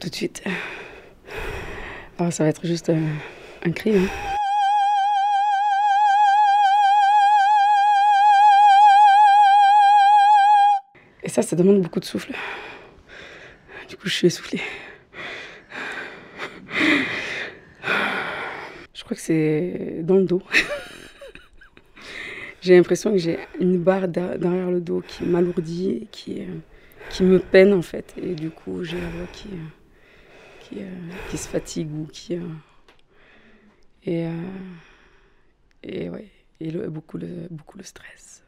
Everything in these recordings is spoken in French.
Tout de suite. Oh, ça va être juste euh, un cri. Hein. Ça, ça demande beaucoup de souffle. Du coup, je suis essoufflée. Je crois que c'est dans le dos. j'ai l'impression que j'ai une barre derrière le dos qui m'alourdit qui, euh, qui me peine en fait. Et du coup, j'ai la voix qui, euh, qui, euh, qui, se fatigue ou qui. et, et ouais, et beaucoup, le, beaucoup le stress.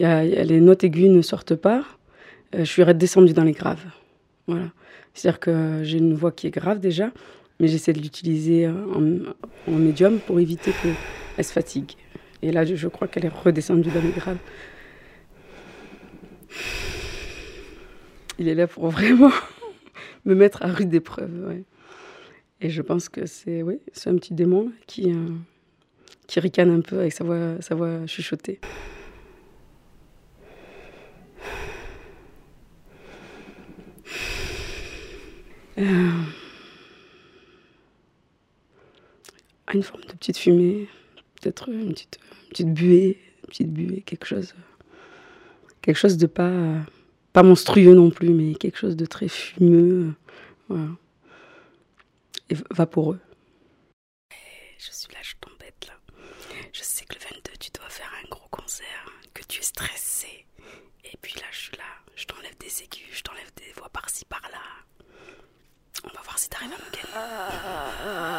Les notes aiguës ne sortent pas. je suis redescendue dans les graves. Voilà. C'est-à-dire que j'ai une voix qui est grave déjà, mais j'essaie de l'utiliser en, médium pour éviter qu'elle se fatigue. Et là, je crois qu'elle est redescendue dans les graves. Il est là pour vraiment me mettre à rude épreuve. Et je pense que c'est oui, un petit démon qui, euh, qui ricane un peu avec sa voix chuchotée. Euh, une forme de petite fumée, peut-être une petite, petite buée, petite buée, quelque chose, quelque chose de pas, pas monstrueux non plus, mais quelque chose de très fumeux, voilà. et vaporeux. Je suis là, je t'embête là. Je sais que le 22, tu dois faire un gros concert, que tu es stressé. Et puis là, je suis là, je t'enlève des aigus, je t'enlève des voix par-ci par-là. time I'm getting.